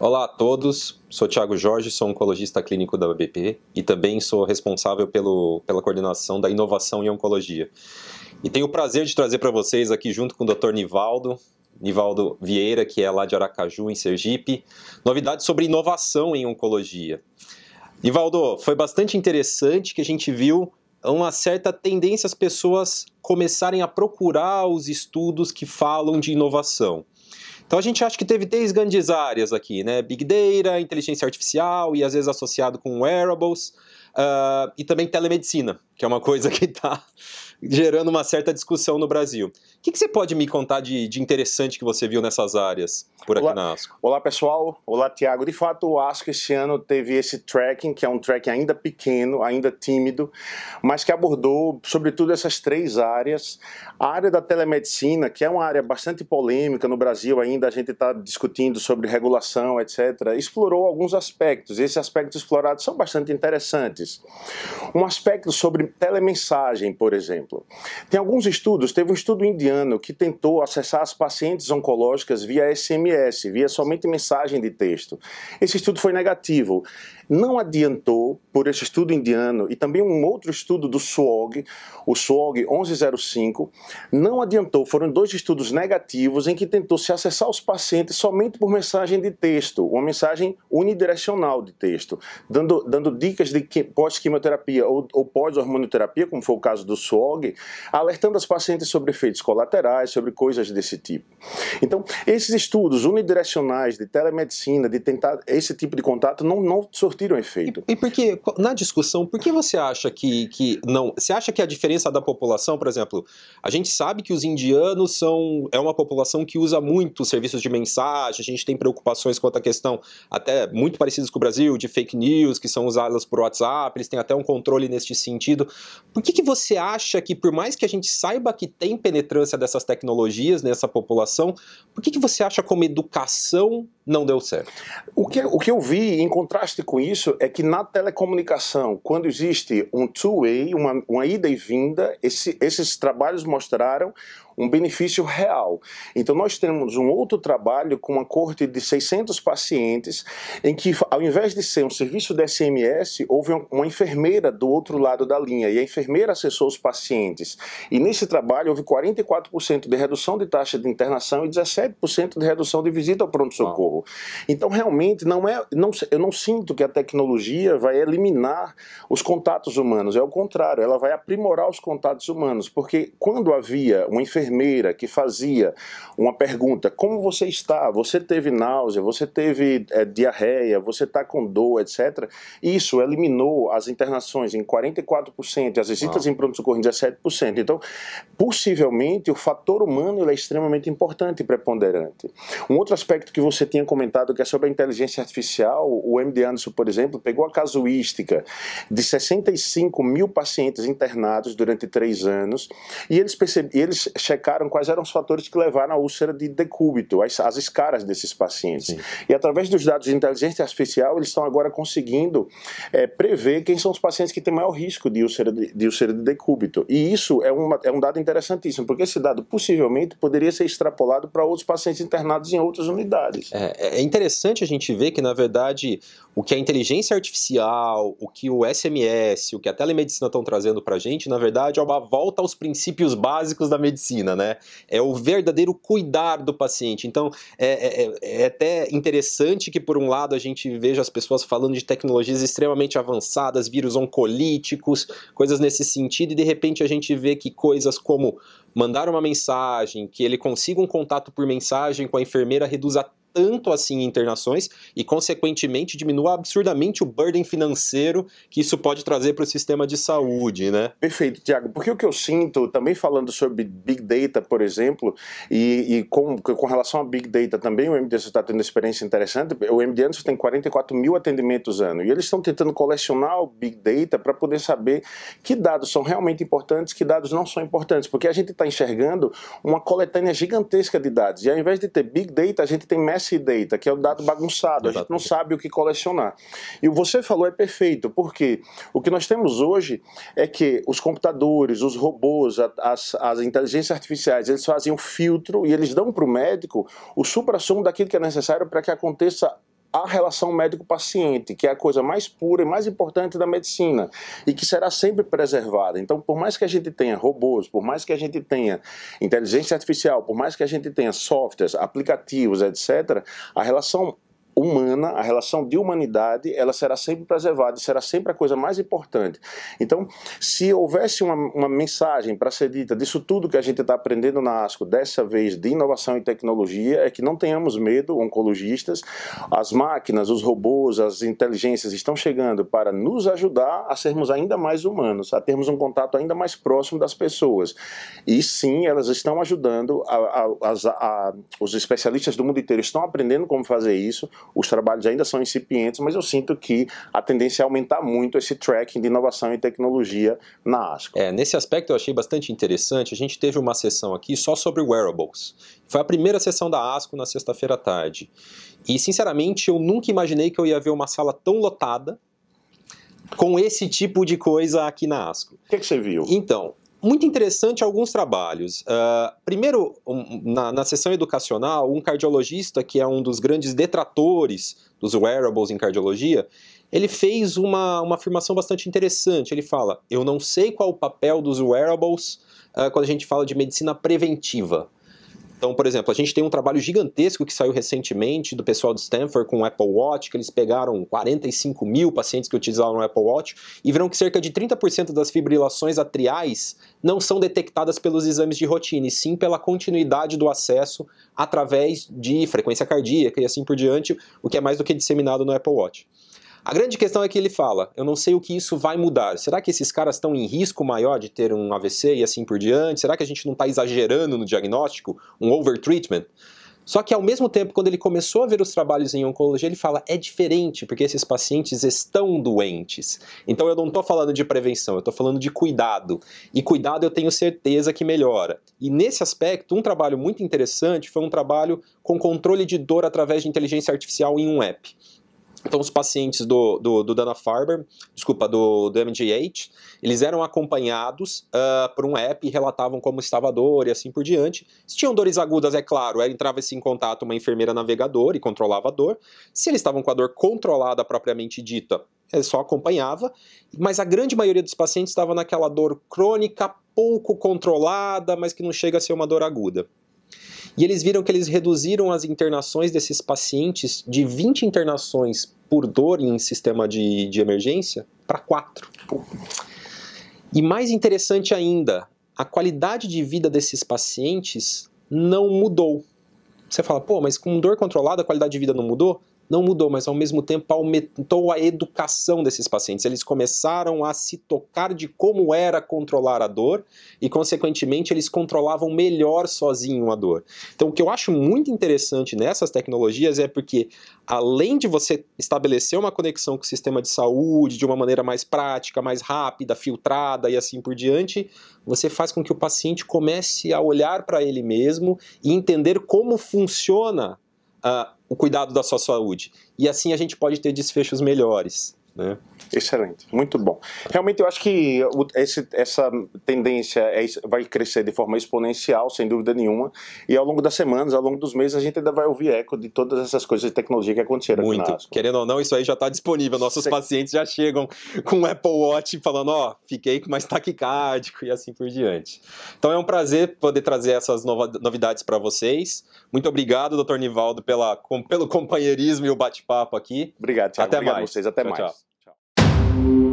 Olá a todos, sou Thiago Jorge, sou oncologista clínico da UBP e também sou responsável pelo, pela coordenação da inovação em oncologia. E tenho o prazer de trazer para vocês aqui junto com o Dr. Nivaldo, Nivaldo Vieira, que é lá de Aracaju, em Sergipe, novidades sobre inovação em oncologia. Nivaldo, foi bastante interessante que a gente viu uma certa tendência as pessoas começarem a procurar os estudos que falam de inovação. Então a gente acha que teve três grandes áreas aqui, né? Big Data, inteligência artificial e às vezes associado com wearables uh, e também telemedicina, que é uma coisa que está gerando uma certa discussão no Brasil. O que, que você pode me contar de, de, interessante que você viu nessas áreas por aqui olá, na ASCO? Olá pessoal, olá Tiago. De fato, o ASCO esse ano teve esse tracking, que é um tracking ainda pequeno, ainda tímido, mas que abordou sobretudo essas três áreas. A área da telemedicina, que é uma área bastante polêmica no Brasil ainda, a gente está discutindo sobre regulação, etc., explorou alguns aspectos. Esses aspectos explorados são bastante interessantes. Um aspecto sobre telemensagem, por exemplo. Tem alguns estudos, teve um estudo indiano que tentou acessar as pacientes oncológicas via SMS, via somente mensagem de texto. Esse estudo foi negativo. Não adiantou, por esse estudo indiano e também um outro estudo do SWOG, o SWOG 1105, não adiantou, foram dois estudos negativos em que tentou se acessar os pacientes somente por mensagem de texto, uma mensagem unidirecional de texto, dando, dando dicas de pós-quimioterapia ou, ou pós-hormonioterapia, como foi o caso do SWOG, alertando as pacientes sobre efeitos colaterais, sobre coisas desse tipo. Então, esses estudos unidirecionais de telemedicina, de tentar esse tipo de contato, não, não surtiram efeito. E, e porque, na discussão, por que você acha que, que não. Você acha que a diferença da população, por exemplo, a gente sabe que os indianos são. É uma população que usa muito serviços de mensagem, a gente tem preocupações quanto à questão, até muito parecidas com o Brasil, de fake news, que são usadas por WhatsApp, eles têm até um controle neste sentido. Por que, que você acha que, por mais que a gente saiba que tem penetrância dessas tecnologias nessa população, por que, que você acha como educação não deu certo? O que, o que eu vi em contraste com isso é que na telecomunicação, quando existe um two-way, uma, uma ida e vinda, esse, esses trabalhos mostraram um benefício real. Então, nós temos um outro trabalho com uma corte de 600 pacientes, em que, ao invés de ser um serviço de SMS, houve uma enfermeira do outro lado da linha, e a enfermeira acessou os pacientes. E nesse trabalho, houve 44% de redução de taxa de internação e 17% de redução de visita ao pronto-socorro. Então, realmente, não é, não, eu não sinto que a tecnologia vai eliminar os contatos humanos, é o contrário, ela vai aprimorar os contatos humanos, porque quando havia uma enfermeira enfermeira que fazia uma pergunta: como você está? Você teve náusea? Você teve é, diarreia? Você está com dor, etc. Isso eliminou as internações em 44%, as visitas em pronto-socorro em 17%. Então, possivelmente, o fator humano é extremamente importante e preponderante. Um outro aspecto que você tinha comentado, que é sobre a inteligência artificial, o MD Anderson, por exemplo, pegou a casuística de 65 mil pacientes internados durante três anos e eles, perceb... eles quais eram os fatores que levaram à úlcera de decúbito, as, as escaras desses pacientes. Sim. E através dos dados de inteligência artificial, eles estão agora conseguindo é, prever quem são os pacientes que têm maior risco de úlcera de, de, úlcera de decúbito. E isso é, uma, é um dado interessantíssimo, porque esse dado possivelmente poderia ser extrapolado para outros pacientes internados em outras unidades. É, é interessante a gente ver que, na verdade, o que a inteligência artificial, o que o SMS, o que a telemedicina estão trazendo para a gente, na verdade, é uma volta aos princípios básicos da medicina, né? É o verdadeiro cuidar do paciente. Então, é, é, é até interessante que, por um lado, a gente veja as pessoas falando de tecnologias extremamente avançadas, vírus oncolíticos, coisas nesse sentido, e de repente a gente vê que coisas como mandar uma mensagem, que ele consiga um contato por mensagem com a enfermeira reduza tanto assim internações e, consequentemente, diminua absurdamente o burden financeiro que isso pode trazer para o sistema de saúde, né? Perfeito, Tiago. Porque o que eu sinto, também falando sobre Big Data, por exemplo, e, e com, com relação a Big Data também, o MD está tendo experiência interessante. O MD tem 44 mil atendimentos ano e eles estão tentando colecionar o Big Data para poder saber que dados são realmente importantes, que dados não são importantes, porque a gente está enxergando uma coletânea gigantesca de dados e ao invés de ter Big Data, a gente tem Mass messy data, que é o dado bagunçado, a gente não sabe o que colecionar. E o você falou é perfeito, porque o que nós temos hoje é que os computadores, os robôs, as, as inteligências artificiais, eles fazem um filtro e eles dão para o médico o supra-sumo daquilo que é necessário para que aconteça a relação médico-paciente, que é a coisa mais pura e mais importante da medicina e que será sempre preservada. Então, por mais que a gente tenha robôs, por mais que a gente tenha inteligência artificial, por mais que a gente tenha softwares, aplicativos, etc., a relação humana, a relação de humanidade, ela será sempre preservada, será sempre a coisa mais importante. Então, se houvesse uma, uma mensagem para ser dita disso tudo que a gente está aprendendo na ASCO, dessa vez de inovação e tecnologia, é que não tenhamos medo, oncologistas, as máquinas, os robôs, as inteligências estão chegando para nos ajudar a sermos ainda mais humanos, a termos um contato ainda mais próximo das pessoas. E sim, elas estão ajudando, a, a, a, os especialistas do mundo inteiro estão aprendendo como fazer isso, os trabalhos ainda são incipientes, mas eu sinto que a tendência é aumentar muito esse tracking de inovação e tecnologia na ASCO. É, nesse aspecto eu achei bastante interessante. A gente teve uma sessão aqui só sobre wearables. Foi a primeira sessão da ASCO na sexta-feira à tarde. E, sinceramente, eu nunca imaginei que eu ia ver uma sala tão lotada com esse tipo de coisa aqui na ASCO. O que, que você viu? Então, muito interessante alguns trabalhos. Uh, primeiro, um, na, na sessão educacional, um cardiologista, que é um dos grandes detratores dos wearables em cardiologia, ele fez uma, uma afirmação bastante interessante. Ele fala: Eu não sei qual o papel dos wearables uh, quando a gente fala de medicina preventiva. Então, por exemplo, a gente tem um trabalho gigantesco que saiu recentemente do pessoal de Stanford com o Apple Watch, que eles pegaram 45 mil pacientes que utilizavam o Apple Watch e viram que cerca de 30% das fibrilações atriais não são detectadas pelos exames de rotina, e sim pela continuidade do acesso através de frequência cardíaca e assim por diante, o que é mais do que disseminado no Apple Watch. A grande questão é que ele fala: eu não sei o que isso vai mudar. Será que esses caras estão em risco maior de ter um AVC e assim por diante? Será que a gente não está exagerando no diagnóstico? Um overtreatment? Só que ao mesmo tempo, quando ele começou a ver os trabalhos em oncologia, ele fala: é diferente, porque esses pacientes estão doentes. Então eu não estou falando de prevenção, eu estou falando de cuidado. E cuidado eu tenho certeza que melhora. E nesse aspecto, um trabalho muito interessante foi um trabalho com controle de dor através de inteligência artificial em um app. Então, os pacientes do, do, do Dana-Farber, desculpa, do, do MGH, eles eram acompanhados uh, por um app e relatavam como estava a dor e assim por diante. Se tinham dores agudas, é claro, entrava-se em contato uma enfermeira navegadora e controlava a dor. Se eles estavam com a dor controlada propriamente dita, ele só acompanhava, mas a grande maioria dos pacientes estava naquela dor crônica, pouco controlada, mas que não chega a ser uma dor aguda. E eles viram que eles reduziram as internações desses pacientes de 20 internações por dor em sistema de, de emergência para 4. E mais interessante ainda, a qualidade de vida desses pacientes não mudou. Você fala, pô, mas com dor controlada a qualidade de vida não mudou? Não mudou, mas ao mesmo tempo aumentou a educação desses pacientes. Eles começaram a se tocar de como era controlar a dor e, consequentemente, eles controlavam melhor sozinho a dor. Então, o que eu acho muito interessante nessas tecnologias é porque, além de você estabelecer uma conexão com o sistema de saúde de uma maneira mais prática, mais rápida, filtrada e assim por diante, você faz com que o paciente comece a olhar para ele mesmo e entender como funciona uh, o cuidado da sua saúde. E assim a gente pode ter desfechos melhores. Né? Excelente, muito bom. Realmente eu acho que esse, essa tendência é, vai crescer de forma exponencial, sem dúvida nenhuma, e ao longo das semanas, ao longo dos meses, a gente ainda vai ouvir eco de todas essas coisas de tecnologia que aconteceram muito. aqui na Asco. Querendo ou não, isso aí já está disponível. Nossos Sim. pacientes já chegam com o Apple Watch falando, ó, oh, fiquei com mais taquicárdico e assim por diante. Então é um prazer poder trazer essas novidades para vocês. Muito obrigado, doutor Nivaldo, pela, com, pelo companheirismo e o bate-papo aqui. Obrigado, Thiago. Até obrigado mais. vocês. Até tchau, mais. Tchau. Thank you.